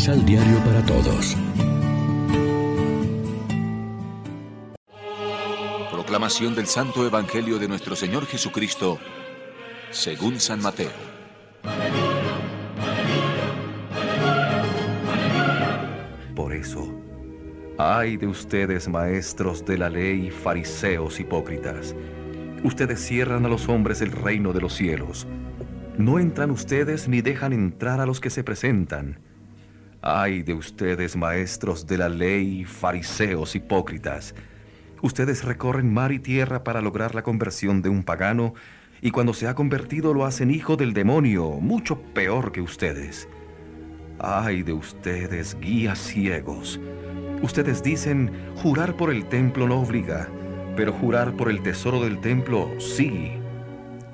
Misal Diario para Todos. Proclamación del Santo Evangelio de nuestro Señor Jesucristo, según San Mateo. Por eso, ay de ustedes, maestros de la ley, fariseos hipócritas. Ustedes cierran a los hombres el reino de los cielos. No entran ustedes ni dejan entrar a los que se presentan Ay de ustedes, maestros de la ley, fariseos hipócritas. Ustedes recorren mar y tierra para lograr la conversión de un pagano, y cuando se ha convertido lo hacen hijo del demonio, mucho peor que ustedes. Ay de ustedes, guías ciegos. Ustedes dicen, jurar por el templo no obliga, pero jurar por el tesoro del templo sí.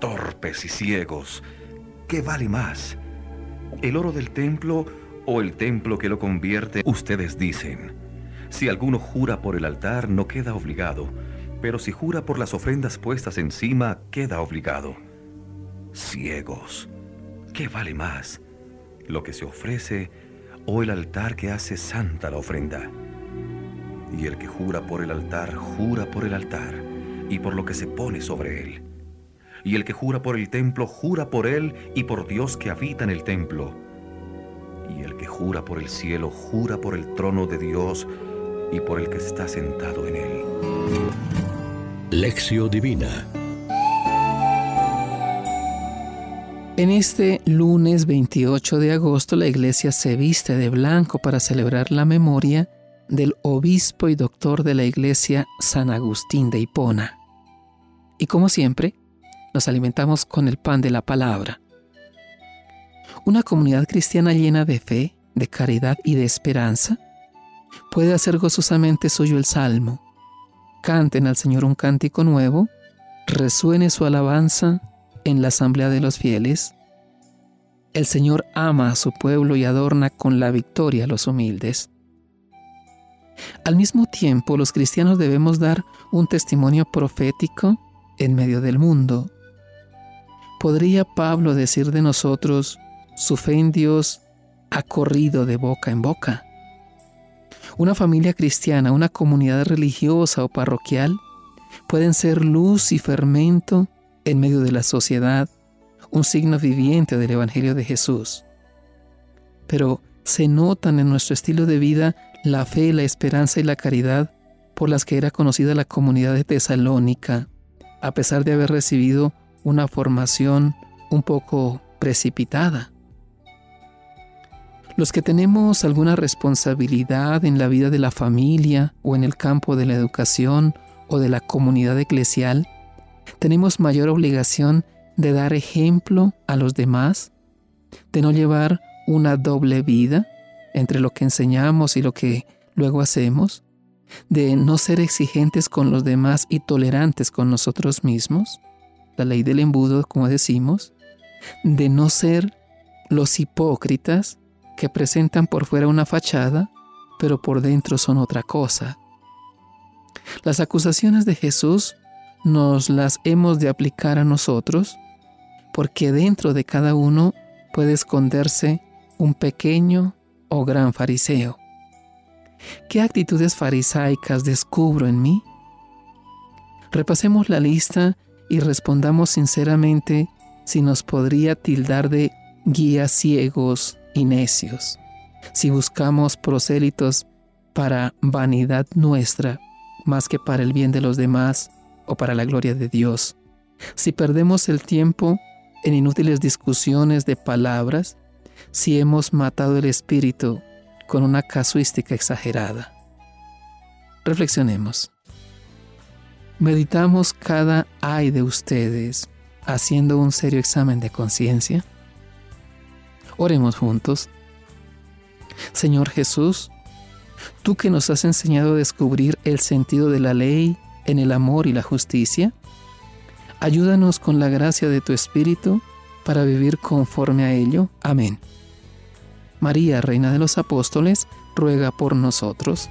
Torpes y ciegos, ¿qué vale más? ¿El oro del templo o el templo que lo convierte, ustedes dicen, si alguno jura por el altar no queda obligado, pero si jura por las ofrendas puestas encima, queda obligado. Ciegos, ¿qué vale más? ¿Lo que se ofrece o el altar que hace santa la ofrenda? Y el que jura por el altar, jura por el altar y por lo que se pone sobre él. Y el que jura por el templo, jura por él y por Dios que habita en el templo jura por el cielo, jura por el trono de Dios y por el que está sentado en él. Lección Divina En este lunes 28 de agosto la iglesia se viste de blanco para celebrar la memoria del obispo y doctor de la iglesia San Agustín de Hipona. Y como siempre, nos alimentamos con el pan de la palabra. Una comunidad cristiana llena de fe, de caridad y de esperanza puede hacer gozosamente suyo el salmo. Canten al Señor un cántico nuevo, resuene su alabanza en la asamblea de los fieles. El Señor ama a su pueblo y adorna con la victoria a los humildes. Al mismo tiempo, los cristianos debemos dar un testimonio profético en medio del mundo. ¿Podría Pablo decir de nosotros, su fe en Dios ha corrido de boca en boca. Una familia cristiana, una comunidad religiosa o parroquial pueden ser luz y fermento en medio de la sociedad, un signo viviente del Evangelio de Jesús. Pero se notan en nuestro estilo de vida la fe, la esperanza y la caridad por las que era conocida la comunidad de Tesalónica, a pesar de haber recibido una formación un poco precipitada. Los que tenemos alguna responsabilidad en la vida de la familia o en el campo de la educación o de la comunidad eclesial, tenemos mayor obligación de dar ejemplo a los demás, de no llevar una doble vida entre lo que enseñamos y lo que luego hacemos, de no ser exigentes con los demás y tolerantes con nosotros mismos, la ley del embudo, como decimos, de no ser los hipócritas que presentan por fuera una fachada, pero por dentro son otra cosa. Las acusaciones de Jesús nos las hemos de aplicar a nosotros, porque dentro de cada uno puede esconderse un pequeño o gran fariseo. ¿Qué actitudes farisaicas descubro en mí? Repasemos la lista y respondamos sinceramente si nos podría tildar de guías ciegos y necios, si buscamos prosélitos para vanidad nuestra más que para el bien de los demás o para la gloria de Dios, si perdemos el tiempo en inútiles discusiones de palabras, si hemos matado el espíritu con una casuística exagerada. Reflexionemos. ¿Meditamos cada ay de ustedes haciendo un serio examen de conciencia? Oremos juntos. Señor Jesús, tú que nos has enseñado a descubrir el sentido de la ley en el amor y la justicia, ayúdanos con la gracia de tu Espíritu para vivir conforme a ello. Amén. María, Reina de los Apóstoles, ruega por nosotros.